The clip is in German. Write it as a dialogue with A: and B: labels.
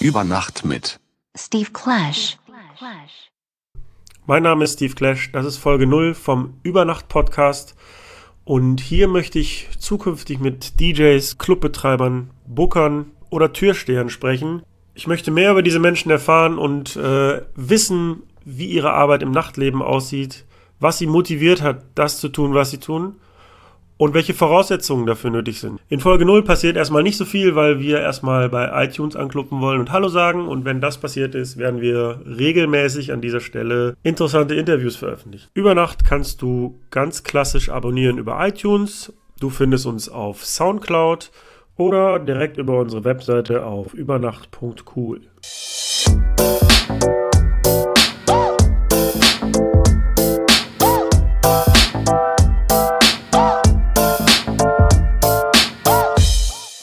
A: Über Nacht mit
B: Steve Clash.
C: Mein Name ist Steve Clash, das ist Folge 0 vom Übernacht-Podcast und hier möchte ich zukünftig mit DJs, Clubbetreibern, Bookern oder Türstehern sprechen. Ich möchte mehr über diese Menschen erfahren und äh, wissen, wie ihre Arbeit im Nachtleben aussieht, was sie motiviert hat, das zu tun, was sie tun und welche Voraussetzungen dafür nötig sind. In Folge 0 passiert erstmal nicht so viel, weil wir erstmal bei iTunes ankluppen wollen und Hallo sagen. Und wenn das passiert ist, werden wir regelmäßig an dieser Stelle interessante Interviews veröffentlichen. Über Nacht kannst du ganz klassisch abonnieren über iTunes. Du findest uns auf Soundcloud oder direkt über unsere Webseite auf übernacht.cool.